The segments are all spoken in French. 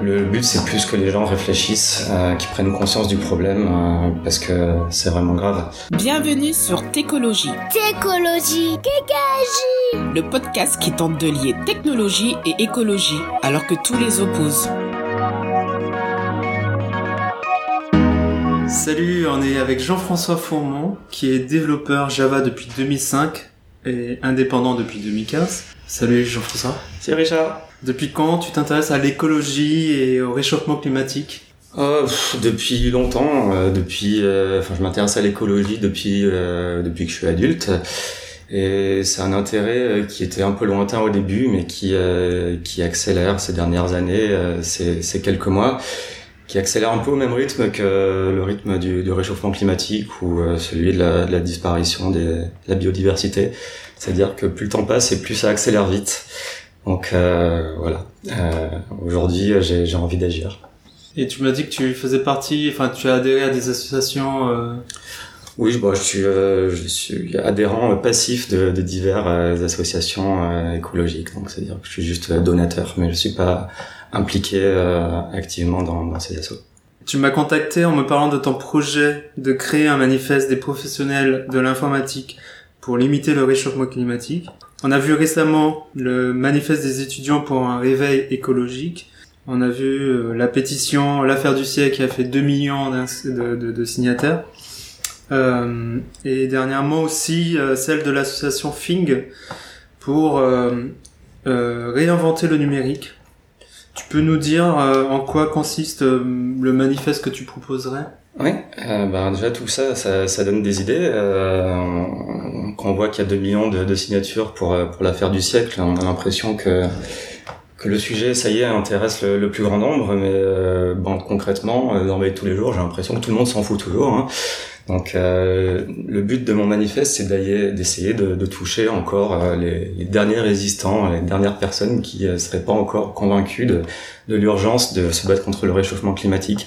Le but, c'est plus que les gens réfléchissent, euh, qu'ils prennent conscience du problème, euh, parce que c'est vraiment grave. Bienvenue sur Técologie. Técologie, Kékagie Le podcast qui tente de lier technologie et écologie, alors que tous les opposent. Salut, on est avec Jean-François Fourmont, qui est développeur Java depuis 2005 et indépendant depuis 2015. Salut Jean-François. C'est Richard. Depuis quand tu t'intéresses à l'écologie et au réchauffement climatique Oh, pff, depuis longtemps, euh, depuis, euh, enfin, je m'intéresse à l'écologie depuis euh, depuis que je suis adulte, et c'est un intérêt euh, qui était un peu lointain au début, mais qui euh, qui accélère ces dernières années, euh, ces, ces quelques mois, qui accélère un peu au même rythme que le rythme du, du réchauffement climatique ou euh, celui de la, de la disparition des, de la biodiversité. C'est-à-dire que plus le temps passe et plus ça accélère vite. Donc euh, voilà. Euh, Aujourd'hui, j'ai j'ai envie d'agir. Et tu m'as dit que tu faisais partie, enfin tu as adhéré à des associations. euh, Oui, je, bon, je suis, euh, je suis adhérent euh, passif de, de diverses euh, associations euh, écologiques. Donc, c'est-à-dire que je suis juste euh, donateur, mais je suis pas impliqué euh, activement dans, dans ces assos. Tu m'as contacté en me parlant de ton projet de créer un manifeste des professionnels de l'informatique pour limiter le réchauffement climatique. On a vu récemment le manifeste des étudiants pour un réveil écologique. On a vu euh, la pétition L'affaire du siècle qui a fait 2 millions de, signataires. Euh, et dernièrement aussi euh, celle de l'association FING pour euh, euh, réinventer le numérique. Tu peux nous dire en quoi consiste le manifeste que tu proposerais? Oui, ben, déjà tout ça, ça, ça donne des idées. Quand on voit qu'il y a 2 millions de, signatures pour, euh, pour l'affaire du siècle, on a l'impression que, que le sujet, ça y est, intéresse le, le plus grand nombre, mais euh, concrètement, euh, dans de tous les jours, j'ai l'impression que tout le monde s'en fout toujours. hein. Donc euh, le but de mon manifeste, c'est d'essayer de, de toucher encore euh, les, les derniers résistants, les dernières personnes qui ne seraient pas encore convaincues de, de l'urgence de se battre contre le réchauffement climatique.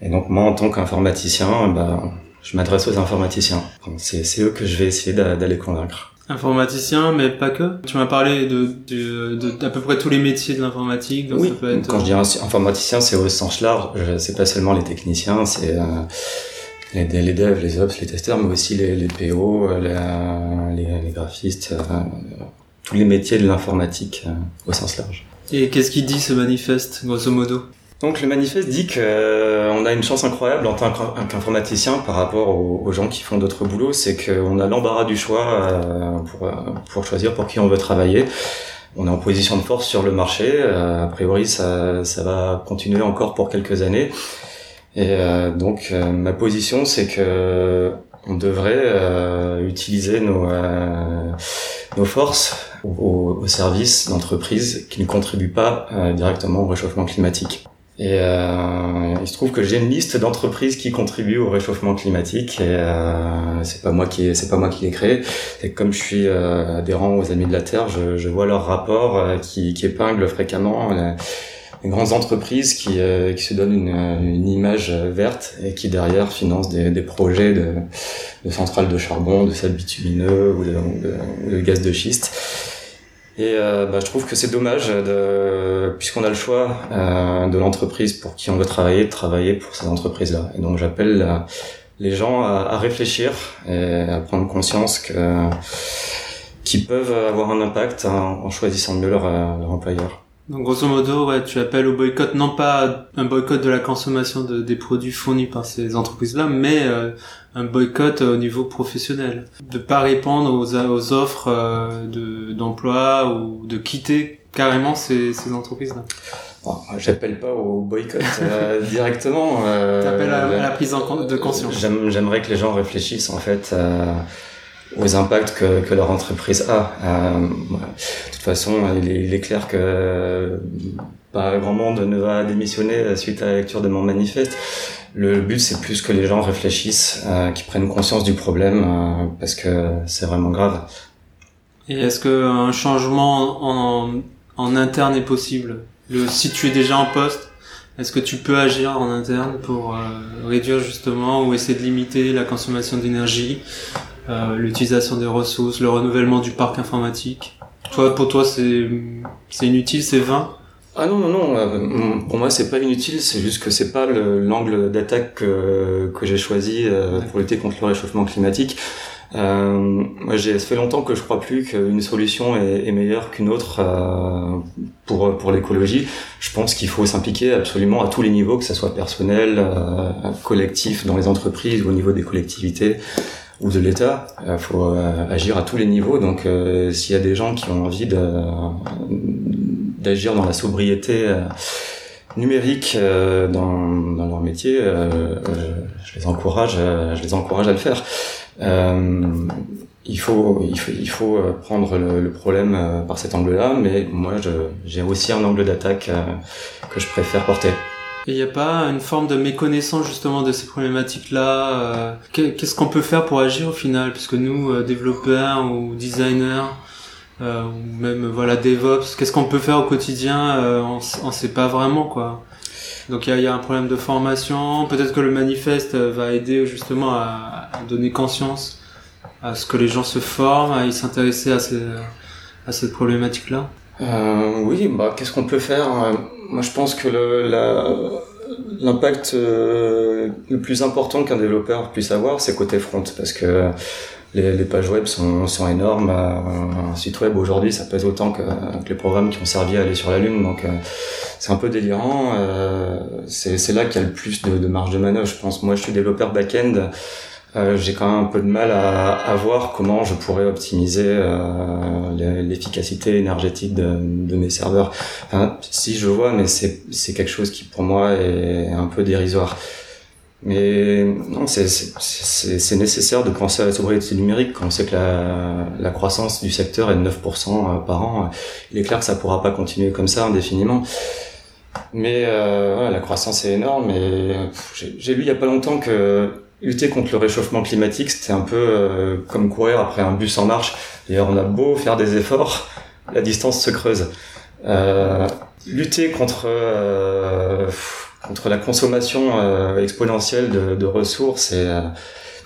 Et donc moi, en tant qu'informaticien, bah, je m'adresse aux informaticiens. C'est eux que je vais essayer d'a- d'aller convaincre. Informaticien, mais pas que. Tu m'as parlé de, de, de, d'à peu près tous les métiers de l'informatique, oui, ça peut être... quand je dis ins- informaticien, c'est au sens large. C'est pas seulement les techniciens, c'est euh, les, les devs, les ops, les testeurs, mais aussi les, les PO, euh, la- les, les graphistes, euh, tous les métiers de l'informatique euh, au sens large. Et qu'est-ce qu'il dit ce manifeste, grosso modo? Donc le manifeste dit que euh, a une chance incroyable en tant qu'in- qu'informaticien par rapport aux, gens qui font d'autres boulots, c'est qu'on a l'embarras du choix euh, pour, euh, pour choisir pour qui on veut travailler. On est en position de force sur le marché. a priori, ça, ça va continuer encore pour quelques années. Et donc ma position, c'est que on devrait utiliser nos, nos forces au, service d'entreprises qui ne contribuent pas directement au réchauffement climatique. Et euh, il se trouve que j'ai une liste d'entreprises qui contribuent au réchauffement climatique et euh, c'est pas moi qui c'est pas moi qui l'ai créé. Et comme je suis euh, adhérent aux Amis de la Terre, je, je vois leurs rapports euh, qui, qui épinglent fréquemment euh, les grandes entreprises qui, euh, qui se donnent une, une image verte et qui derrière financent des, des projets de, de centrales de charbon, de sable bitumineux ou de, ou de gaz de schiste. Et euh, bah, je trouve que c'est dommage, de, puisqu'on a le choix euh, de l'entreprise pour qui on veut travailler, de travailler pour ces entreprises-là. Et donc j'appelle euh, les gens à, réfléchir et à prendre conscience que qu'ils peuvent avoir un impact en, choisissant mieux leur, euh, leur employeur. Donc grosso modo, ouais, tu appelles au boycott, non pas un boycott de la consommation de, des produits fournis par ces entreprises-là, mais euh, un boycott au niveau professionnel. De pas répondre aux, aux offres euh, de, d'emploi ou de quitter carrément ces, ces entreprises-là. Bon, J'appelle pas au boycott euh, directement. Euh, T'appelles à, à la prise en de conscience. J'aime- J'aimerais que les gens réfléchissent en fait euh, aux impacts que, que leur entreprise a. Euh, voilà. de toute façon, il est, il est clair que euh, pas grand monde ne va démissionner suite à la lecture de mon manifeste. Le but, c'est plus que les gens réfléchissent, euh, qu'ils prennent conscience du problème, euh, parce que c'est vraiment grave. Et est-ce qu'un changement en, en interne est possible? Le, Si tu es déjà en poste, est-ce que tu peux agir en interne pour euh, réduire justement ou essayer de limiter la consommation d'énergie, euh, l'utilisation des ressources, le renouvellement du parc informatique Toi, pour toi, c'est inutile, c'est vain? Ah non, non, non. euh, pour moi, c'est pas inutile. C'est juste que c'est pas le- l'angle d'attaque que, que j'ai choisi euh, pour lutter contre le réchauffement climatique. Euh, j'ai, fait longtemps que je crois plus qu'une solution est, est meilleure qu'une autre euh, pour pour l'écologie. Je pense qu'il faut s'impliquer absolument à tous les niveaux, que ce soit personnel, euh, collectif, dans les entreprises ou au niveau des collectivités ou de l'État. Il faut euh, agir à tous les niveaux. Donc, euh, s'il y a des gens qui ont envie d'agir dans la sobriété euh, numérique euh, dans, leur métier, euh, euh, je les encourage, euh, je les encourage à le faire. Euh, il faut, il faut, euh, prendre le, problème euh, par cet angle-là, mais moi, j'ai aussi un angle d'attaque euh, que je préfère porter. Il n'y a pas une forme de méconnaissance justement de ces problématiques-là euh, qu'est- Qu'est-ce qu'on peut faire pour agir au final? Puisque nous, euh, développeurs ou designers, euh, ou même voilà DevOps, qu'est-ce qu'on peut faire au quotidien euh, On on sait pas vraiment quoi. Donc il y a, un problème de formation. Peut-être que le manifeste euh, va aider justement à, donner conscience à ce que les gens se forment, à s'intéresser à, ces, à cette problématique-là. Euh, oui, bah, qu'est-ce qu'on peut faire Euh, Moi, je pense que le, l'impact euh, le plus important qu'un développeur puisse avoir, c'est côté front, parce que les, les pages web sont, sont énormes. Euh, Un site web aujourd'hui, ça pèse autant que, que les programmes qui ont servi à aller sur la Lune, donc euh, c'est un peu délirant. C'est, c'est là qu'il y a le plus de, de marge de manœuvre, je pense. Moi, je suis développeur back-end. Euh, j'ai quand même un peu de mal à, à voir comment je pourrais optimiser euh, l'e- l'efficacité énergétique de, de mes serveurs. Si je vois, mais c'est quelque chose qui pour moi est un peu dérisoire. Mais non, c'est nécessaire de penser à la sobriété numérique quand on sait que la, la croissance du secteur est de 9% par an. Il est clair que ça pourra pas continuer comme ça indéfiniment. Mais euh, voilà, la croissance est énorme et j'ai lu il y a pas longtemps que lutter contre le réchauffement climatique, c'était un peu euh, comme courir après un bus en marche. D'ailleurs, on a beau faire des efforts, la distance se creuse. Euh, lutter contre euh, contre la consommation euh, exponentielle de, de ressources et euh,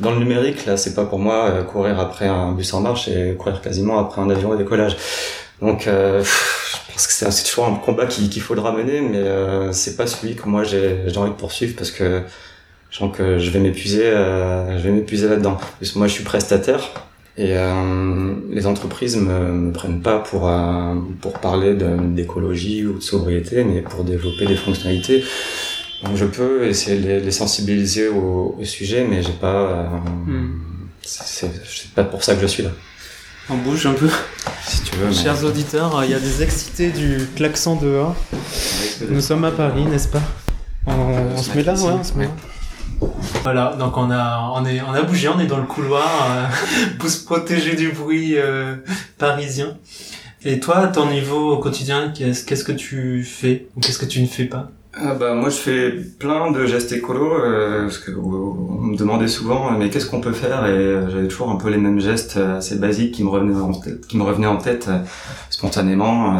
dans le numérique, là, c'est pas pour moi euh, courir après un bus en marche et courir quasiment après un avion au décollage. Donc, je pense que c'est toujours un combat qu'il qu'il faudra mener, mais c'est pas celui que moi j'ai envie de poursuivre parce que je sens que je vais m'épuiser, euh, je vais m'épuiser là-dedans. Parce que moi, je suis prestataire et euh, les entreprises me, me prennent pas pour euh, pour parler d'écologie ou de sobriété, mais pour développer des fonctionnalités. Donc, je peux essayer de les, les sensibiliser au, au sujet, mais j'ai pas. euh, Hmm. c'est- pas pour ça que je suis là. On bouge un peu. Si tu veux. mais- Chers auditeurs, il y a des excités du klaxon dehors. Nous sommes à Paris, n'est-ce pas? On, on se met là, ouais, on se met là. Voilà, donc on a, on est, on a bougé, on est dans le couloir euh, pour se protéger du bruit euh, parisien. Et toi, à ton niveau au quotidien, qu'est-ce, que tu fais ou qu'est-ce que tu ne fais pas? Ah bah moi je fais plein de gestes écolos euh, parce que on me demandait souvent euh, mais qu'est-ce qu'on peut faire? Et j'avais toujours un peu les mêmes gestes assez basiques qui me revenaient en tête, spontanément.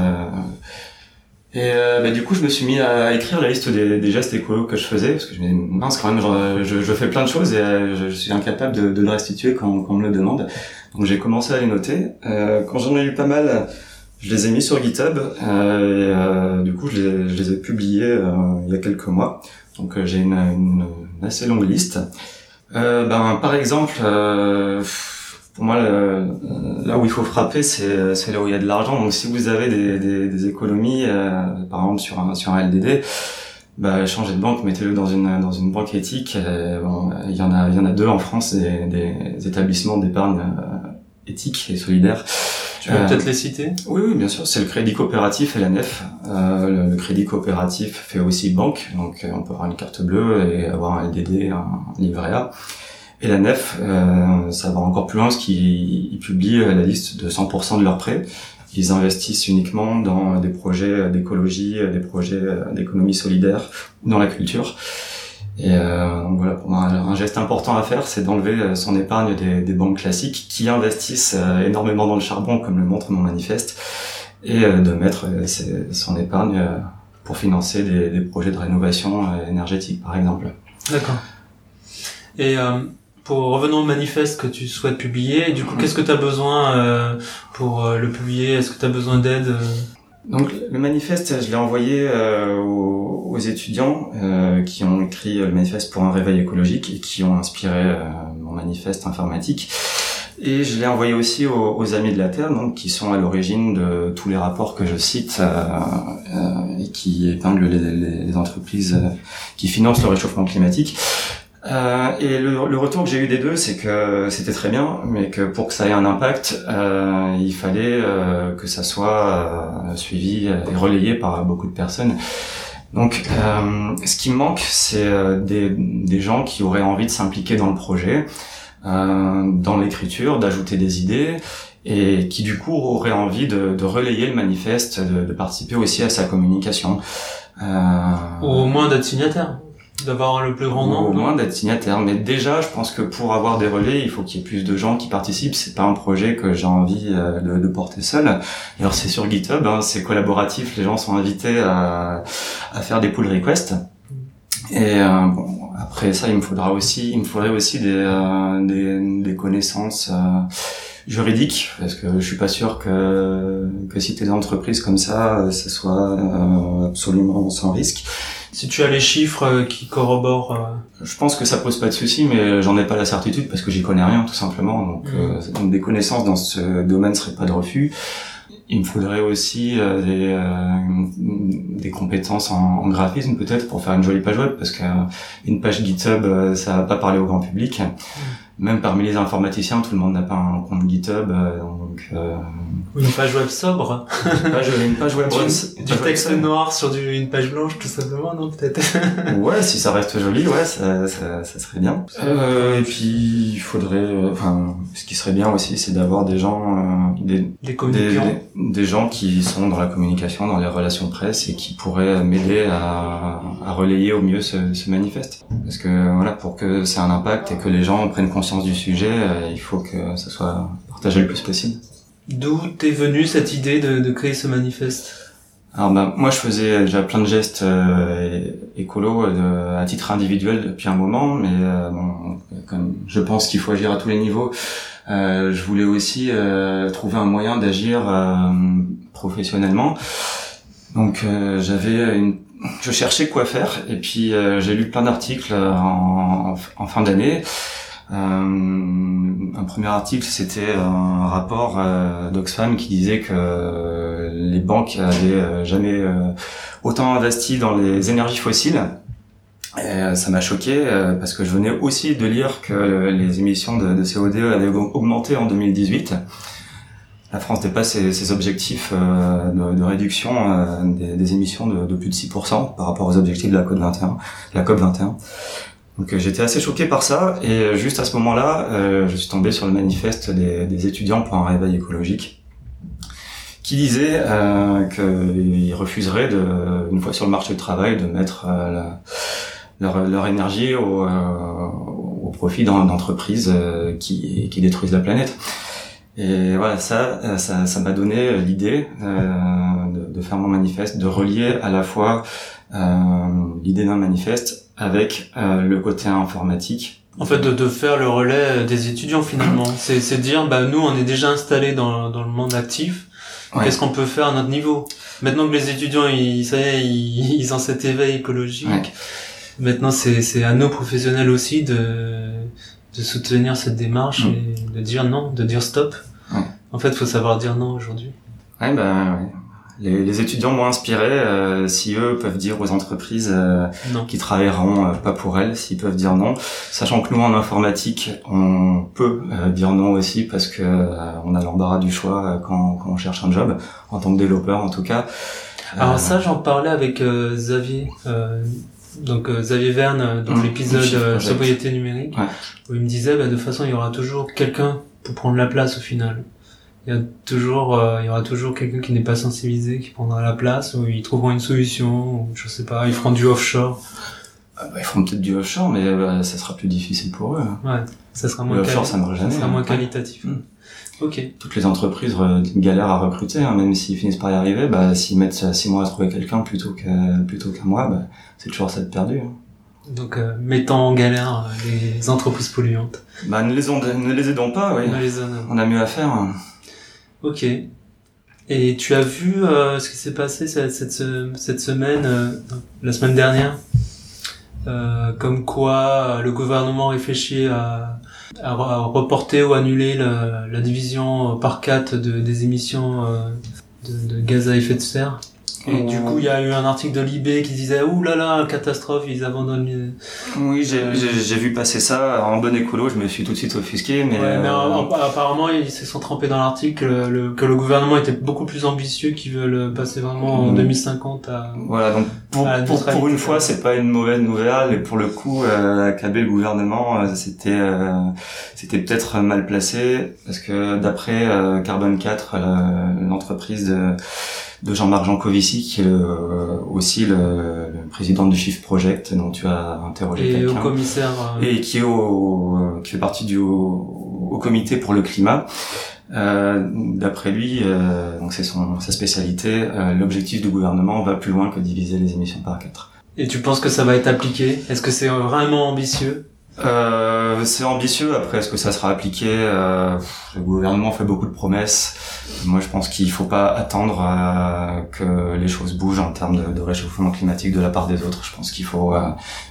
Et euh, bah, du coup je me suis mis à écrire la liste des, gestes écolos que je faisais parce que je me disais mince quand même genre, je, je fais plein de choses et euh, je, suis incapable de, le restituer quand, on me le demande donc j'ai commencé à les noter Euh, quand j'en ai eu pas mal je les ai mis sur GitHub euh, euh, du coup je les, ai publiés euh, il y a quelques mois. Donc euh, j'ai une, assez longue liste. Euh, ben par exemple, euh, pour moi le- là où il faut frapper c'est là où il y a de l'argent. Donc si vous avez des, des, des économies, euh, par exemple sur un sur un LDD, bah, changez de banque, mettez-le dans une dans une banque éthique. Euh, bon, il y en a il y en a deux en France des, des établissements d'épargne euh, éthique et solidaire. Tu peux Euh, peut-être les citer? Oui, oui, bien sûr. C'est le crédit coopératif et la nef. Euh, le, le crédit coopératif fait aussi banque, donc euh, on peut avoir une carte bleue et avoir un LDD, un livret A. Et la nef, euh, ça va encore plus loin, parce qu'ils ils publient la liste de 100% de leurs prêts. Ils investissent uniquement dans des projets d'écologie, des projets d'économie solidaire, dans la culture. Et euh, voilà, pour moi, un geste important à faire, c'est d'enlever euh, son épargne des, des banques classiques qui investissent euh, énormément dans le charbon, comme le montre mon manifeste, et euh, de mettre euh, son épargne euh, pour financer des, des projets de rénovation euh, énergétique, par exemple. D'accord. Et euh, pour revenons au manifeste que tu souhaites publier, du coup, qu'est-ce que tu as besoin euh, pour euh, le publier? Est-ce que tu as besoin d'aide euh? Donc le manifeste, je l'ai envoyé euh, aux, aux, étudiants euh, qui ont écrit le manifeste pour un réveil écologique et qui ont inspiré mon manifeste informatique. Et je l'ai envoyé aussi aux, aux, Amis de la Terre, donc qui sont à l'origine de tous les rapports que je cite euh, et qui épinglent les, les, les entreprises qui financent le réchauffement climatique. Euh, et le, le, retour que j'ai eu des deux, c'est que c'était très bien, mais que pour que ça ait un impact, euh, il fallait euh, que ça soit euh, suivi et relayé par beaucoup de personnes. Donc, euh, ce qui me manque, c'est des, des, gens qui auraient envie de s'impliquer dans le projet, dans l'écriture, d'ajouter des idées, et qui du coup auraient envie de, de relayer le manifeste, de, de, participer aussi à sa communication. Ou au moins d'être signataire d'avoir le plus grand nombre au moins d'être signataire. Mais déjà je pense que pour avoir des relais il faut qu'il y ait plus de gens qui participent. C'est pas un projet que j'ai envie euh, de, de, porter seul. Alors c'est sur GitHub hein, c'est collaboratif. Les gens sont invités à, à faire des pull requests. Et euh, bon après ça il me faudra aussi il me faudrait aussi des euh, des, des, connaissances euh, juridiques. Parce que je suis pas sûr que que si des entreprises comme ça ce soit euh, absolument sans risque si tu as les chiffres qui corroborent. Euh... Je pense que ça pose pas de souci, mais j'en ai pas la certitude parce que j'y connais rien tout simplement. Donc, mmh. euh, donc des connaissances dans ce domaine seraient pas de refus. Il me faudrait aussi euh, des, euh, des compétences en, en graphisme peut-être pour faire une jolie page web parce qu'une page GitHub ça va pas parler au grand public. Mmh même parmi les informaticiens, tout le monde n'a pas un compte GitHub, euh, donc. Euh... Une page web sobre. une, page, une page web. du, du texte noir sur du, une page blanche, tout simplement, non peut-être? ouais, si ça reste joli, ouais, ça, ça, ça serait bien. Euh, et puis il faudrait, enfin, ce qui serait bien aussi, c'est d'avoir des gens, euh, des, des, des, des, gens qui sont dans la communication, dans les relations presse et qui pourraient m'aider à, à relayer au mieux ce, ce manifeste. Parce que voilà, pour que ça ait un impact et que les gens prennent conscience du sujet, euh, il faut que ça soit partagé le plus possible. D'où t'es venue cette idée de, de, créer ce manifeste? Alors ben, moi je faisais déjà plein de gestes euh, écolos euh, à titre individuel depuis un moment, mais euh, bon, comme je pense qu'il faut agir à tous les niveaux, je voulais aussi trouver un moyen d'agir professionnellement. Donc j'avais une je cherchais quoi faire et puis j'ai lu plein d'articles en, en, fin d'année un premier article, c'était un rapport euh, d'Oxfam qui disait que les banques avaient euh, jamais autant investi dans les énergies fossiles. Ça m'a choqué parce que je venais aussi de lire que les émissions de, de CO2 avaient augmenté en 2018 la France dépasse ses, objectifs euh, de, réduction euh, des, des, émissions de, de, plus de 6% par rapport aux objectifs de la COP 21. La COP 21. Donc euh, j'étais assez choqué par ça et euh, juste à ce moment-là, euh, je suis tombé sur le manifeste des, étudiants pour un réveil écologique qui disait qu'ils refuseraient, de, une fois sur le marché du travail, de mettre leur, énergie au, profit d'entreprises qui, détruisent la planète. Et voilà, ça, ça, m'a donné l'idée de, faire mon manifeste, de relier à la fois l'idée d'un manifeste avec euh, le côté informatique. En fait, de, de, faire le relais des étudiants finalement. C'est dire, bah nous, on est déjà installés dans, dans le monde actif. Ouais. Qu'est-ce qu'on peut faire à notre niveau? Maintenant que les étudiants, ils, ça y est, ils, ils ont cet éveil écologique. Ouais. Maintenant, c'est à nos professionnels aussi de, de soutenir cette démarche mmh. et de dire non, de dire stop. Ouais. En fait, faut savoir dire non aujourd'hui. Ouais, bah, ouais les, les, étudiants m'ont inspiré. Euh, si eux peuvent dire aux entreprises euh, qui travailleront euh, pas pour elles, s'ils peuvent dire non, sachant que nous en informatique, on peut euh, dire non aussi parce que euh, on a l'embarras du choix quand, quand, on cherche un job, en tant que développeur en tout cas. Alors ça, j'en parlais avec Xavier. donc Xavier Verne dans mmh, l'épisode sobriété numérique ouais. où il me disait bah, de toute façon il y aura toujours quelqu'un pour prendre la place au final il y a toujours euh, il y aura toujours quelqu'un qui n'est pas sensibilisé qui prendra la place ou ils trouveront une solution ou je sais pas ils feront du offshore ah bah, ils feront peut-être du offshore mais bah, ça sera plus difficile pour eux ouais ça sera moins le offshore ça marche jamais ça sera moins qualitatif mmh. ok toutes les entreprises galèrent à recruter hein, même s'ils finissent par y arriver bah s'ils mettent six mois à trouver quelqu'un plutôt que plutôt qu'un mois bah, c'est toujours ça de perdu hein. Donc, euh, mettons en galère les entreprises polluantes. Bah, ne les, on, ne les aidons pas, oui. On, les on a mieux à faire. Ok. Et tu as vu euh, ce qui s'est passé cette, semaine, euh, la semaine dernière, euh, comme quoi le gouvernement réfléchit à, à, reporter ou annuler la, division par quatre de, des émissions de, de, gaz à effet de serre? Et du coup, il y a eu un article de Libé qui disait ouh là là, catastrophe, ils abandonnent. Oui, j'ai vu passer ça en bon écolo. Je me suis tout de suite offusqué, mais. Ouais, mais euh, apparemment, ils se sont trempés dans l'article le, que le gouvernement était beaucoup plus ambitieux, qu'ils veulent passer vraiment en 2050 mm. à. Voilà, donc pour pour, pour, une fois, c'est pas une mauvaise nouvelle. Et pour le coup, euh, accabler le gouvernement, euh, c'était euh, c'était peut-être mal placé parce que d'après Carbone 4, l'entreprise de de Jean-Marc Jancovici, qui est euh, aussi le, président du Shift Project, dont tu as interrogé quelqu'un. Et au commissaire. Euh, et qui est au, euh, qui fait partie du au, comité pour le climat. Euh, D'après lui, euh, donc c'est son sa spécialité, l'objectif du gouvernement va plus loin que diviser les émissions par quatre. Et tu penses que ça va être appliqué? Est-ce que c'est vraiment ambitieux? Euh, c'est ambitieux. Après, est-ce que ça sera appliqué euh, Le gouvernement fait beaucoup de promesses. Moi, je pense qu'il faut pas attendre euh, que les choses bougent en termes de, de, réchauffement climatique de la part des autres. Je pense qu'il faut euh,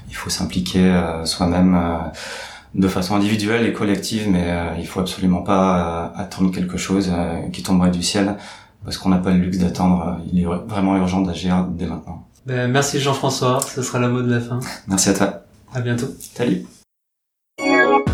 il faut s'impliquer soi-même de façon individuelle et collective, mais il faut absolument pas attendre quelque chose qui tomberait du ciel parce qu'on n'a pas le luxe d'attendre. Il est vraiment urgent d'agir dès maintenant. Ben, merci Jean-François. Ce sera le mot de la fin. Merci à toi. À bientôt. Salut. Música